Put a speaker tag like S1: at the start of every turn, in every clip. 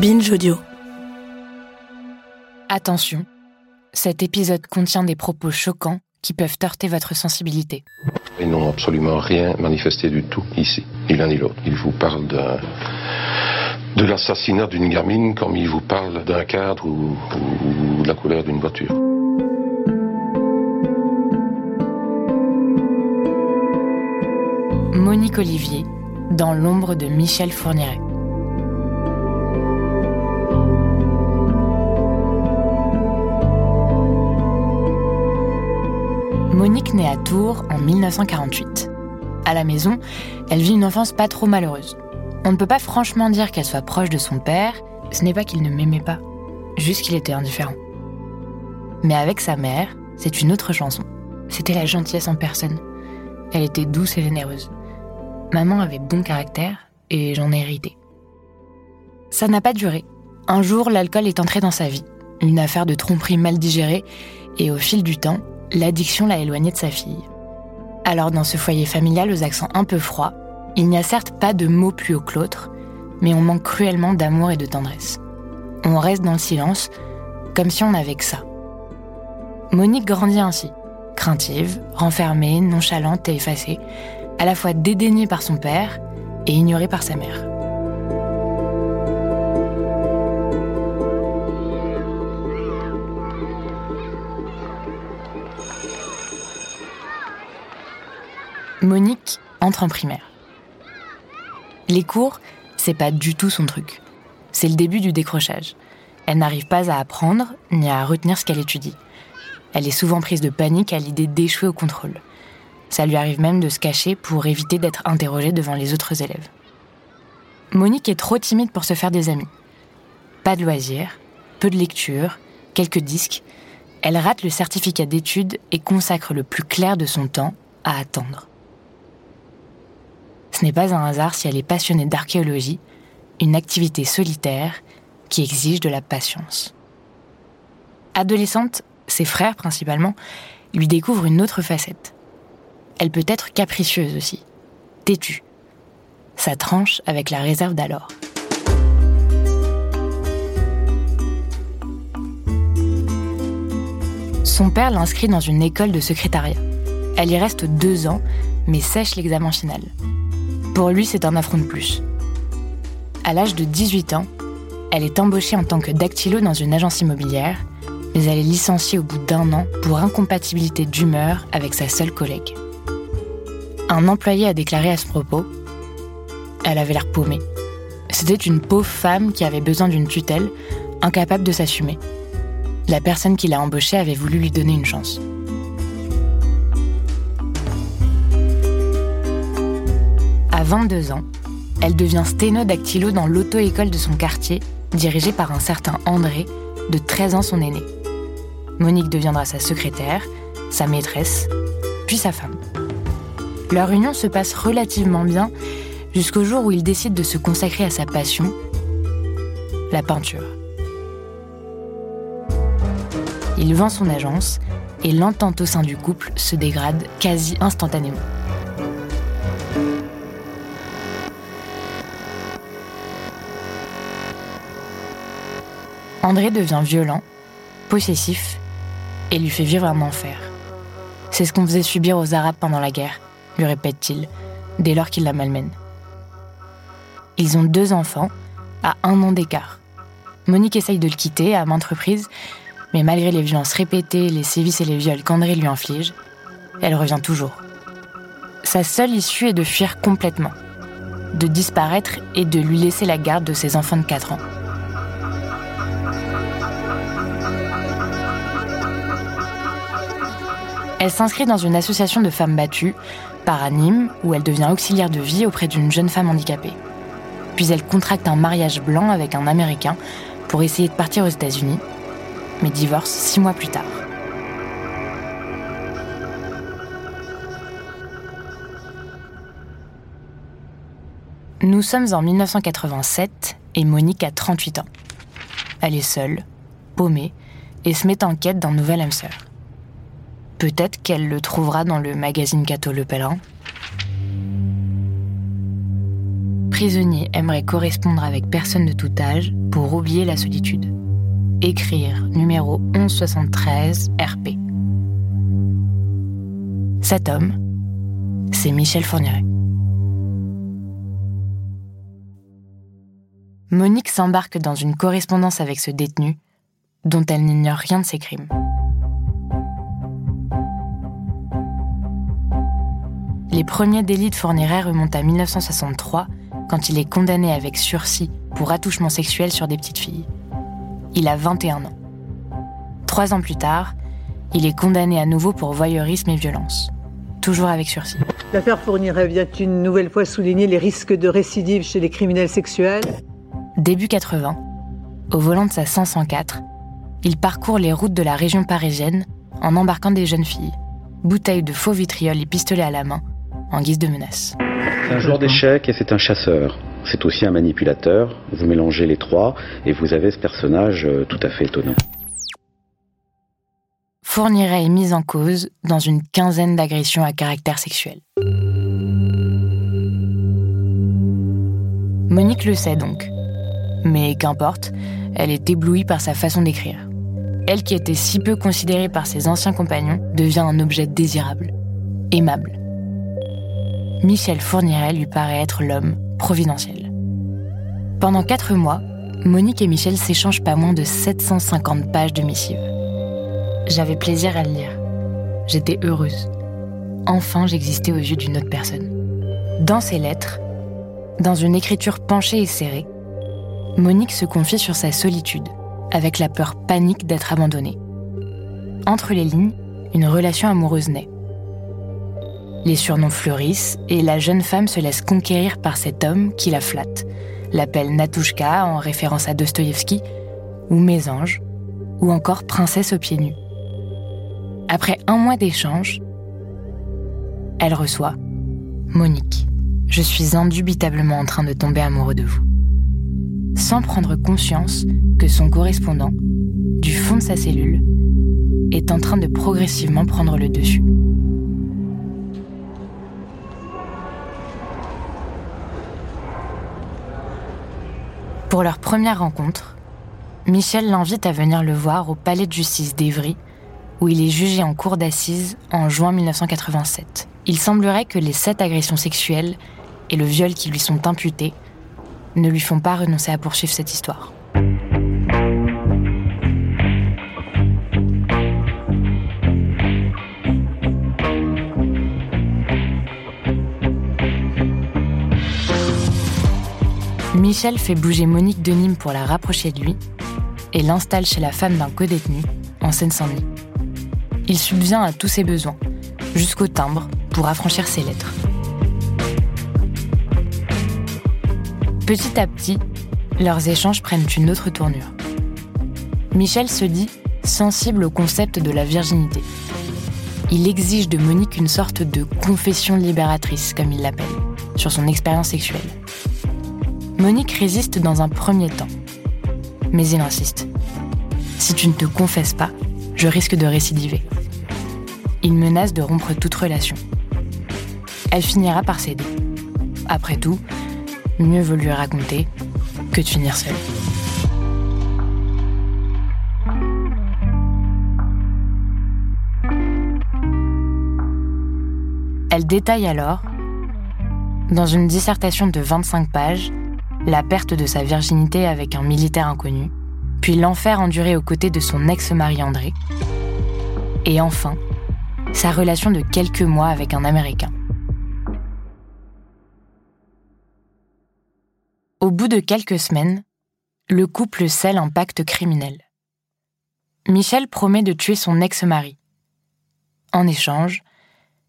S1: Binge Audio.
S2: Attention, cet épisode contient des propos choquants qui peuvent heurter votre sensibilité.
S3: Ils n'ont absolument rien manifesté du tout ici, ni l'un ni l'autre. Ils vous parlent d'un de l'assassinat d'une gamine comme ils vous parlent d'un cadre ou, ou de la couleur d'une voiture.
S2: Monique Olivier, dans l'ombre de Michel Fourniret. Monique naît à Tours en 1948. À la maison, elle vit une enfance pas trop malheureuse. On ne peut pas franchement dire qu'elle soit proche de son père, ce n'est pas qu'il ne m'aimait pas, juste qu'il était indifférent. Mais avec sa mère, c'est une autre chanson. C'était la gentillesse en personne. Elle était douce et généreuse. Maman avait bon caractère et j'en ai hérité. Ça n'a pas duré. Un jour, l'alcool est entré dans sa vie. Une affaire de tromperie mal digérée et au fil du temps, l'addiction l'a éloignée de sa fille. Alors dans ce foyer familial aux accents un peu froids, il n'y a certes pas de mots plus hauts que l'autre, mais on manque cruellement d'amour et de tendresse. On reste dans le silence, comme si on n'avait que ça. Monique grandit ainsi, craintive, renfermée, nonchalante et effacée, à la fois dédaignée par son père et ignorée par sa mère. Monique entre en primaire. Les cours, c'est pas du tout son truc. C'est le début du décrochage. Elle n'arrive pas à apprendre ni à retenir ce qu'elle étudie. Elle est souvent prise de panique à l'idée d'échouer au contrôle. Ça lui arrive même de se cacher pour éviter d'être interrogée devant les autres élèves. Monique est trop timide pour se faire des amis. Pas de loisirs, peu de lecture, quelques disques. Elle rate le certificat d'études et consacre le plus clair de son temps à attendre. Ce n'est pas un hasard si elle est passionnée d'archéologie, une activité solitaire qui exige de la patience. Adolescente, ses frères principalement lui découvrent une autre facette. Elle peut être capricieuse aussi, têtue. Ça tranche avec la réserve d'alors. Son père l'inscrit dans une école de secrétariat. Elle y reste deux ans, mais sèche l'examen final. Pour lui, c'est un affront de plus. À l'âge de 18 ans, elle est embauchée en tant que dactylo dans une agence immobilière, mais elle est licenciée au bout d'un an pour incompatibilité d'humeur avec sa seule collègue. Un employé a déclaré à ce propos Elle avait l'air paumée. C'était une pauvre femme qui avait besoin d'une tutelle, incapable de s'assumer. La personne qui l'a embauchée avait voulu lui donner une chance. À 22 ans, elle devient sténodactylo dans l'auto-école de son quartier, dirigée par un certain André, de 13 ans son aîné. Monique deviendra sa secrétaire, sa maîtresse, puis sa femme. Leur union se passe relativement bien jusqu'au jour où il décide de se consacrer à sa passion, la peinture. Il vend son agence et l'entente au sein du couple se dégrade quasi instantanément. André devient violent, possessif et lui fait vivre un enfer. C'est ce qu'on faisait subir aux Arabes pendant la guerre, lui répète-t-il, dès lors qu'il la malmène. Ils ont deux enfants, à un an d'écart. Monique essaye de le quitter à maintes reprises, mais malgré les violences répétées, les sévices et les viols qu'André lui inflige, elle revient toujours. Sa seule issue est de fuir complètement, de disparaître et de lui laisser la garde de ses enfants de 4 ans. Elle s'inscrit dans une association de femmes battues, part à Nîmes, où elle devient auxiliaire de vie auprès d'une jeune femme handicapée. Puis elle contracte un mariage blanc avec un Américain pour essayer de partir aux États-Unis, mais divorce six mois plus tard. Nous sommes en 1987 et Monique a 38 ans. Elle est seule, paumée, et se met en quête d'un nouvel âme sœur. Peut-être qu'elle le trouvera dans le magazine Cato Le Pèlerin. Prisonnier aimerait correspondre avec personne de tout âge pour oublier la solitude. Écrire numéro 1173 RP. Cet homme, c'est Michel Fourniret. Monique s'embarque dans une correspondance avec ce détenu dont elle n'ignore rien de ses crimes. Les premiers délits de Fourniret remontent à 1963 quand il est condamné avec sursis pour attouchement sexuel sur des petites filles. Il a 21 ans. Trois ans plus tard, il est condamné à nouveau pour voyeurisme et violence, toujours avec sursis.
S1: L'affaire Fourniret vient une nouvelle fois souligner les risques de récidive chez les criminels sexuels
S2: Début 80, au volant de sa 504, il parcourt les routes de la région parisienne en embarquant des jeunes filles, bouteilles de faux vitriol et pistolets à la main, en guise de menace.
S4: C'est un joueur d'échecs et c'est un chasseur. C'est aussi un manipulateur. Vous mélangez les trois et vous avez ce personnage euh, tout à fait étonnant.
S2: Fourniret est mis en cause dans une quinzaine d'agressions à caractère sexuel. Monique le sait donc. Mais qu'importe, elle est éblouie par sa façon d'écrire. Elle qui était si peu considérée par ses anciens compagnons devient un objet désirable, aimable. Michel Fourniret lui paraît être l'homme providentiel. Pendant quatre mois, Monique et Michel s'échangent pas moins de 750 pages de missives. J'avais plaisir à le lire. J'étais heureuse. Enfin, j'existais aux yeux d'une autre personne. Dans ces lettres, dans une écriture penchée et serrée, Monique se confie sur sa solitude, avec la peur panique d'être abandonnée. Entre les lignes, une relation amoureuse naît. Les surnoms fleurissent et la jeune femme se laisse conquérir par cet homme qui la flatte, l'appelle Natushka en référence à Dostoïevski, ou Mésange, ou encore Princesse aux pieds nus. Après un mois d'échange, elle reçoit Monique, je suis indubitablement en train de tomber amoureux de vous sans prendre conscience que son correspondant, du fond de sa cellule, est en train de progressivement prendre le dessus. Pour leur première rencontre, Michel l'invite à venir le voir au palais de justice d'Evry, où il est jugé en cour d'assises en juin 1987. Il semblerait que les sept agressions sexuelles et le viol qui lui sont imputés ne lui font pas renoncer à poursuivre cette histoire. Michel fait bouger Monique de Nîmes pour la rapprocher de lui et l'installe chez la femme d'un co-détenu en Seine-Saint-Denis. Il subvient à tous ses besoins, jusqu'au timbre pour affranchir ses lettres. Petit à petit, leurs échanges prennent une autre tournure. Michel se dit sensible au concept de la virginité. Il exige de Monique une sorte de confession libératrice, comme il l'appelle, sur son expérience sexuelle. Monique résiste dans un premier temps, mais il insiste. Si tu ne te confesses pas, je risque de récidiver. Il menace de rompre toute relation. Elle finira par céder. Après tout, mieux vaut lui raconter que de finir seule. Elle détaille alors, dans une dissertation de 25 pages, la perte de sa virginité avec un militaire inconnu, puis l'enfer enduré aux côtés de son ex-mari André, et enfin, sa relation de quelques mois avec un Américain. Au bout de quelques semaines, le couple scelle un pacte criminel. Michel promet de tuer son ex-mari. En échange,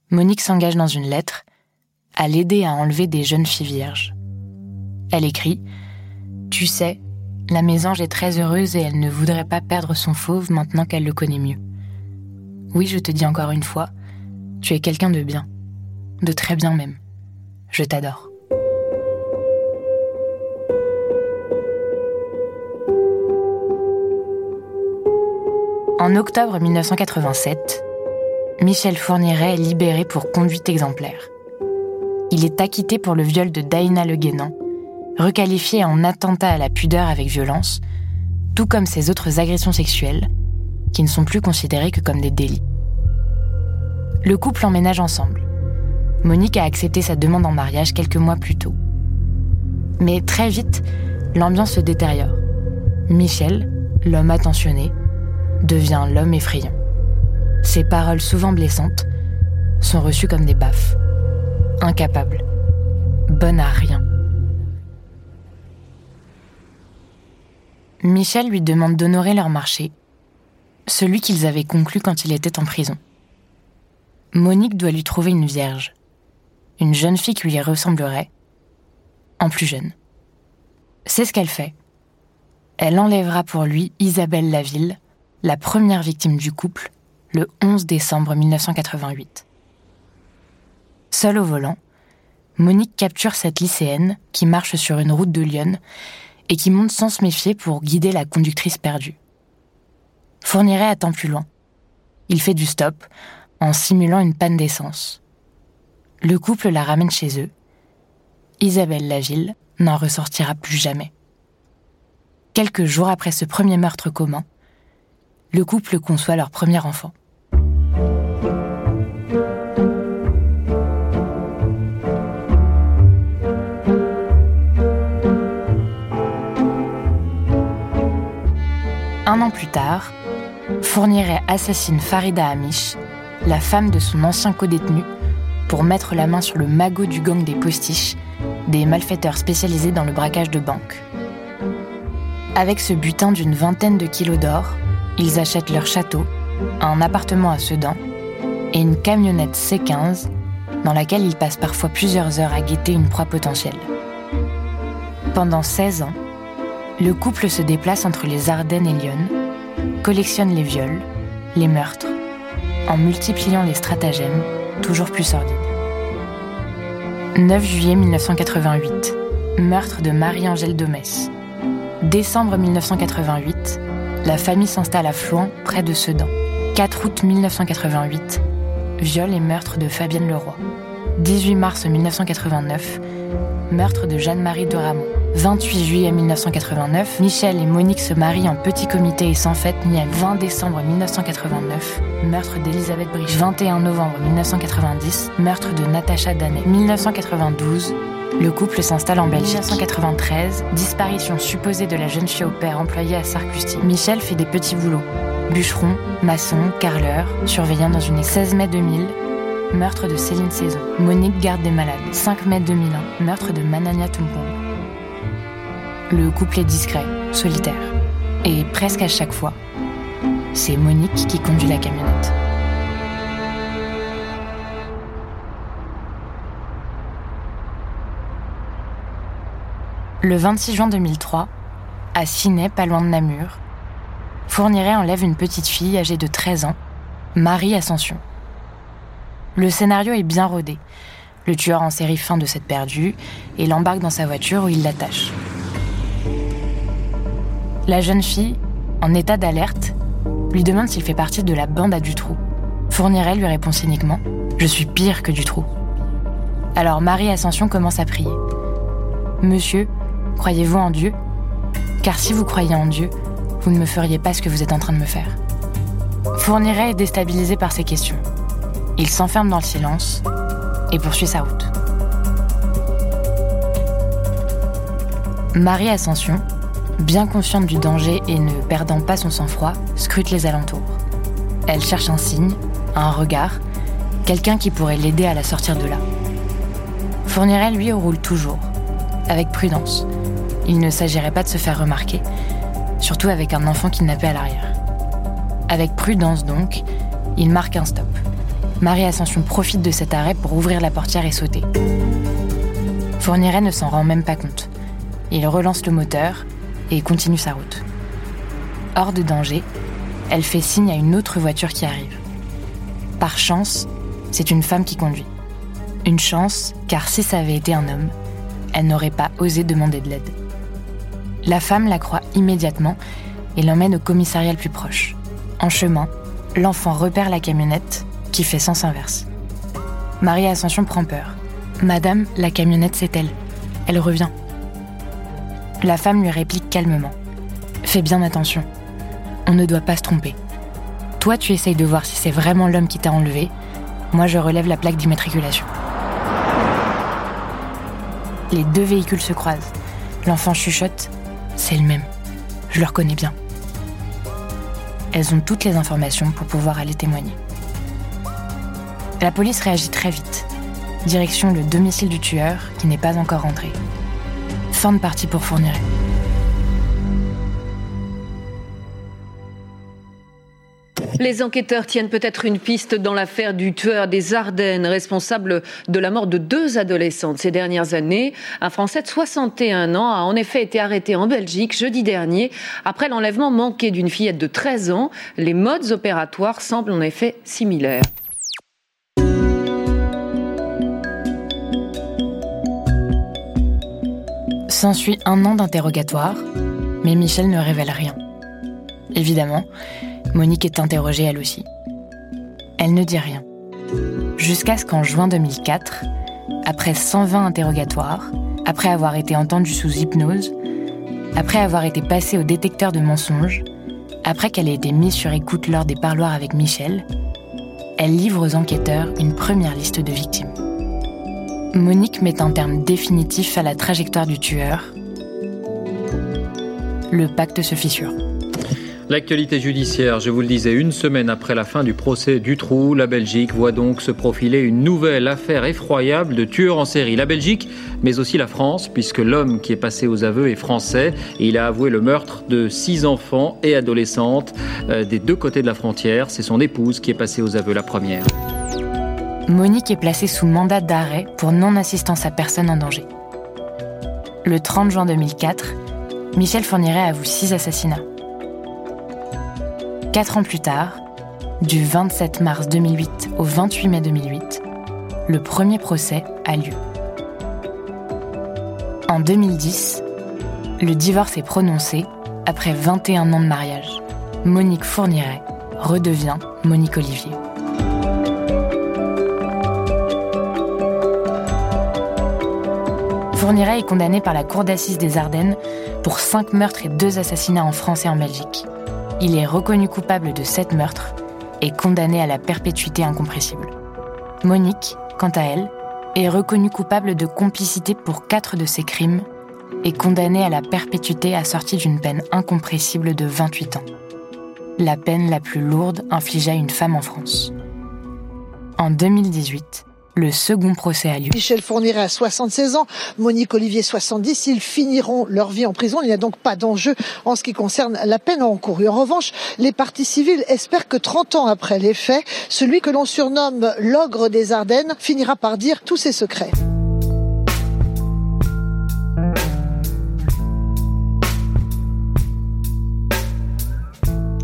S2: Monique s'engage dans une lettre à l'aider à enlever des jeunes filles vierges. Elle écrit Tu sais, la mésange est très heureuse et elle ne voudrait pas perdre son fauve maintenant qu'elle le connaît mieux. Oui, je te dis encore une fois, tu es quelqu'un de bien, de très bien même. Je t'adore. En octobre 1987, Michel Fourniret est libéré pour conduite exemplaire. Il est acquitté pour le viol de Daina Le Guénan, requalifié en attentat à la pudeur avec violence, tout comme ses autres agressions sexuelles, qui ne sont plus considérées que comme des délits. Le couple emménage ensemble. Monique a accepté sa demande en mariage quelques mois plus tôt. Mais très vite, l'ambiance se détériore. Michel, l'homme attentionné, devient l'homme effrayant. Ses paroles souvent blessantes sont reçues comme des baffes. Incapable. Bonne à rien. Michel lui demande d'honorer leur marché, celui qu'ils avaient conclu quand il était en prison. Monique doit lui trouver une vierge, une jeune fille qui lui ressemblerait, en plus jeune. C'est ce qu'elle fait. Elle enlèvera pour lui Isabelle Laville, la première victime du couple, le 11 décembre 1988. Seule au volant, Monique capture cette lycéenne qui marche sur une route de Lyon et qui monte sans se méfier pour guider la conductrice perdue. Fourniret attend plus loin. Il fait du stop en simulant une panne d'essence. Le couple la ramène chez eux. Isabelle Laville n'en ressortira plus jamais. Quelques jours après ce premier meurtre commun, le couple conçoit leur premier enfant. Un an plus tard, Fourniret assassine Farida Amish, la femme de son ancien codétenu, pour mettre la main sur le magot du gang des postiches, des malfaiteurs spécialisés dans le braquage de banques. Avec ce butin d'une vingtaine de kilos d'or, ils achètent leur château, un appartement à Sedan et une camionnette C15 dans laquelle ils passent parfois plusieurs heures à guetter une proie potentielle. Pendant 16 ans, le couple se déplace entre les Ardennes et Lyon, collectionne les viols, les meurtres, en multipliant les stratagèmes toujours plus sordides. 9 juillet 1988, meurtre de Marie-Angèle Domès. Décembre 1988, la famille s'installe à Floin, près de Sedan. 4 août 1988, viol et meurtre de Fabienne Leroy. 18 mars 1989, meurtre de Jeanne-Marie de. 28 juillet 1989, Michel et Monique se marient en petit comité et sans fête ni à 20 décembre 1989, meurtre d'Elisabeth Brich. 21 novembre 1990, meurtre de Natacha Danet. 1992, le couple s'installe en Belgique. 1993, disparition supposée de la jeune fille employée à Sarcusti. Michel fait des petits boulots. Bûcheron, maçon, carreleur, surveillant dans une 16 mai 2000, meurtre de Céline Saison. Monique garde des malades. 5 mai 2001, meurtre de Manania Tumpong. Le couple est discret, solitaire. Et presque à chaque fois, c'est Monique qui conduit la camionnette. Le 26 juin 2003, à Ciney, pas loin de Namur, Fourniret enlève une petite fille âgée de 13 ans, Marie Ascension. Le scénario est bien rodé. Le tueur en série fin de cette perdue et l'embarque dans sa voiture où il l'attache. La jeune fille, en état d'alerte, lui demande s'il fait partie de la bande à Dutroux. Fourniret lui répond cyniquement Je suis pire que Dutroux. Alors Marie Ascension commence à prier. Monsieur, croyez-vous en Dieu? Car si vous croyez en Dieu, vous ne me feriez pas ce que vous êtes en train de me faire. Fourniret est déstabilisé par ces questions. Il s'enferme dans le silence et poursuit sa route. Marie Ascension, bien consciente du danger et ne perdant pas son sang-froid, scrute les alentours. Elle cherche un signe, un regard, quelqu'un qui pourrait l'aider à la sortir de là. Fourniret, lui, roule toujours, avec prudence. Il ne s'agirait pas de se faire remarquer, surtout avec un enfant kidnappé à l'arrière. Avec prudence donc, il marque un stop. Marie Ascension profite de cet arrêt pour ouvrir la portière et sauter. Fourniret ne s'en rend même pas compte. Il relance le moteur et continue sa route. Hors de danger, elle fait signe à une autre voiture qui arrive. Par chance, c'est une femme qui conduit. Une chance, car si ça avait été un homme, elle n'aurait pas osé demander de l'aide. La femme la croit immédiatement et l'emmène au commissariat le plus proche. En chemin, l'enfant repère la camionnette qui fait sens inverse. Marie Ascension prend peur. Madame, la camionnette, c'est elle. Elle revient. La femme lui réplique calmement. Fais bien attention. On ne doit pas se tromper. Toi, tu essayes de voir si c'est vraiment l'homme qui t'a enlevé. Moi, je relève la plaque d'immatriculation. Les deux véhicules se croisent. L'enfant chuchote. C'est le même. Je le reconnais bien. Elles ont toutes les informations pour pouvoir aller témoigner. La police réagit très vite. Direction le domicile du tueur qui n'est pas encore rentré.
S5: Les enquêteurs tiennent peut-être une piste dans l'affaire du tueur des Ardennes, responsable de la mort de deux adolescentes ces dernières années. Un Français de 61 ans a en effet été arrêté en Belgique jeudi dernier après l'enlèvement manqué d'une fillette de 13 ans. Les modes opératoires semblent en effet similaires.
S2: S'ensuit un an d'interrogatoire, mais Michel ne révèle rien. Évidemment, Monique est interrogée elle aussi. Elle ne dit rien. Jusqu'à ce qu'en juin 2004, après 120 interrogatoires, après avoir été entendue sous hypnose, après avoir été passée au détecteur de mensonges, après qu'elle ait été mise sur écoute lors des parloirs avec Michel, elle livre aux enquêteurs une première liste de victimes. Monique met un terme définitif à la trajectoire du tueur. Le pacte se fissure.
S6: L'actualité judiciaire, je vous le disais, une semaine après la fin du procès du trou, la Belgique voit donc se profiler une nouvelle affaire effroyable de tueurs en série. La Belgique, mais aussi la France, puisque l'homme qui est passé aux aveux est français et il a avoué le meurtre de six enfants et adolescentes euh, des deux côtés de la frontière. C'est son épouse qui est passée aux aveux la première.
S2: Monique est placée sous mandat d'arrêt pour non-assistance à personne en danger. Le 30 juin 2004, Michel Fourniret avoue six assassinats. Quatre ans plus tard, du 27 mars 2008 au 28 mai 2008, le premier procès a lieu. En 2010, le divorce est prononcé après 21 ans de mariage. Monique Fourniret redevient Monique Olivier. Fourniret est condamné par la Cour d'assises des Ardennes pour 5 meurtres et 2 assassinats en France et en Belgique il est reconnu coupable de sept meurtres et condamné à la perpétuité incompressible. Monique, quant à elle, est reconnue coupable de complicité pour quatre de ses crimes et condamnée à la perpétuité assortie d'une peine incompressible de 28 ans. La peine la plus lourde infligée à une femme en France. En 2018, le second procès a lieu.
S7: Michel Fourniret a 76 ans, Monique Olivier 70. Ils finiront leur vie en prison. Il n'y a donc pas d'enjeu en ce qui concerne la peine encourue. En revanche, les partis civils espèrent que 30 ans après les faits, celui que l'on surnomme l'ogre des Ardennes finira par dire tous ses secrets.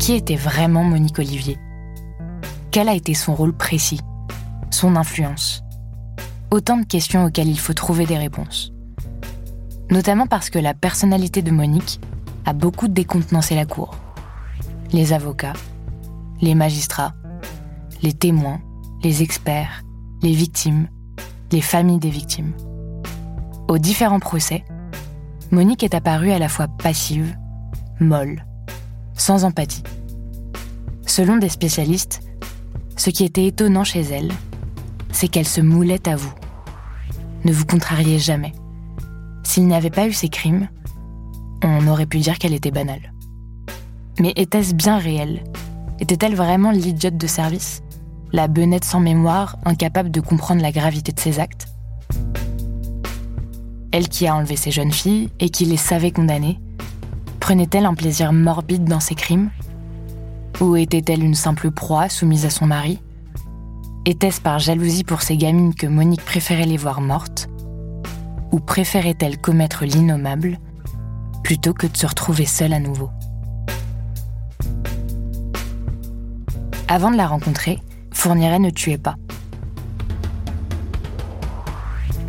S2: Qui était vraiment Monique Olivier? Quel a été son rôle précis? Son influence Autant de questions auxquelles il faut trouver des réponses. Notamment parce que la personnalité de Monique a beaucoup décontenancé la cour. Les avocats, les magistrats, les témoins, les experts, les victimes, les familles des victimes. Aux différents procès, Monique est apparue à la fois passive, molle, sans empathie. Selon des spécialistes, ce qui était étonnant chez elle, c'est qu'elle se moulait à vous. Ne vous contrariez jamais. S'il n'y avait pas eu ces crimes, on aurait pu dire qu'elle était banale. Mais était-ce bien réel? Était-elle vraiment l'idiote de service? La benette sans mémoire, incapable de comprendre la gravité de ses actes? Elle qui a enlevé ces jeunes filles et qui les savait condamnées, prenait-elle un plaisir morbide dans ses crimes? Ou était-elle une simple proie soumise à son mari? Était-ce par jalousie pour ces gamines que Monique préférait les voir mortes Ou préférait-elle commettre l'innommable plutôt que de se retrouver seule à nouveau Avant de la rencontrer, Fourniret ne tuait pas.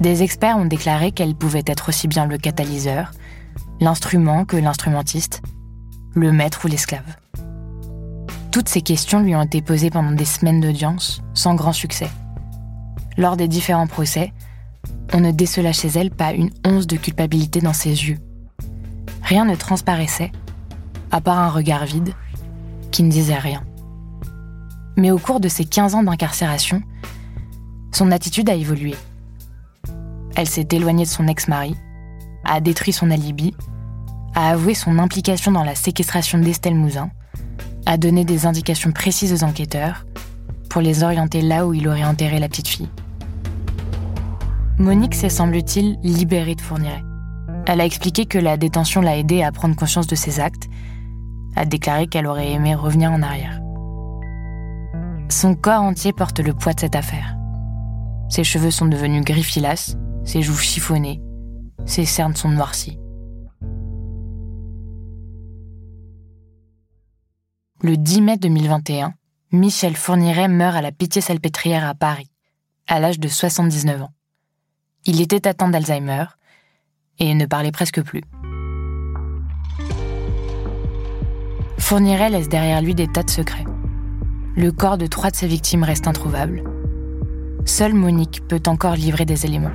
S2: Des experts ont déclaré qu'elle pouvait être aussi bien le catalyseur, l'instrument que l'instrumentiste, le maître ou l'esclave. Toutes ces questions lui ont été posées pendant des semaines d'audience, sans grand succès. Lors des différents procès, on ne décela chez elle pas une once de culpabilité dans ses yeux. Rien ne transparaissait, à part un regard vide, qui ne disait rien. Mais au cours de ces 15 ans d'incarcération, son attitude a évolué. Elle s'est éloignée de son ex-mari, a détruit son alibi, a avoué son implication dans la séquestration d'Estelle Mouzin, a donné des indications précises aux enquêteurs pour les orienter là où il aurait enterré la petite fille. Monique s'est, semble-t-il, libérée de Fourniret. Elle a expliqué que la détention l'a aidée à prendre conscience de ses actes, a déclaré qu'elle aurait aimé revenir en arrière. Son corps entier porte le poids de cette affaire. Ses cheveux sont devenus gris ses joues chiffonnées, ses cernes sont noircies. Le 10 mai 2021, Michel Fourniret meurt à la Pitié-Salpêtrière à Paris, à l'âge de 79 ans. Il était atteint d'Alzheimer et ne parlait presque plus. Fourniret laisse derrière lui des tas de secrets. Le corps de trois de ses victimes reste introuvable. Seule Monique peut encore livrer des éléments.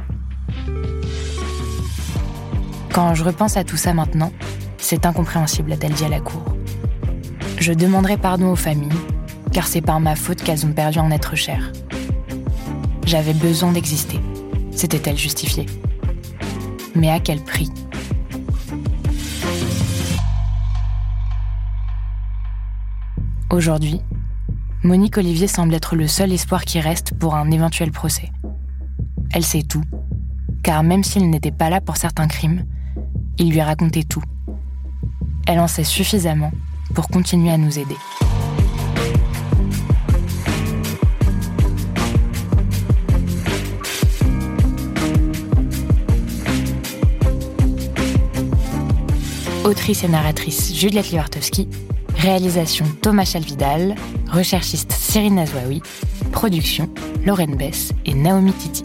S2: Quand je repense à tout ça maintenant, c'est incompréhensible, a-t-elle dit à la cour. Je demanderai pardon aux familles, car c'est par ma faute qu'elles ont perdu un être cher. J'avais besoin d'exister, s'était-elle justifiée. Mais à quel prix? Aujourd'hui, Monique Olivier semble être le seul espoir qui reste pour un éventuel procès. Elle sait tout, car même s'il n'était pas là pour certains crimes, il lui a raconté tout. Elle en sait suffisamment pour continuer à nous aider. Autrice et narratrice Juliette Liwartowski, réalisation Thomas Chalvidal, recherchiste Cyril Nazwaoui, production Lorraine Bess et Naomi Titi.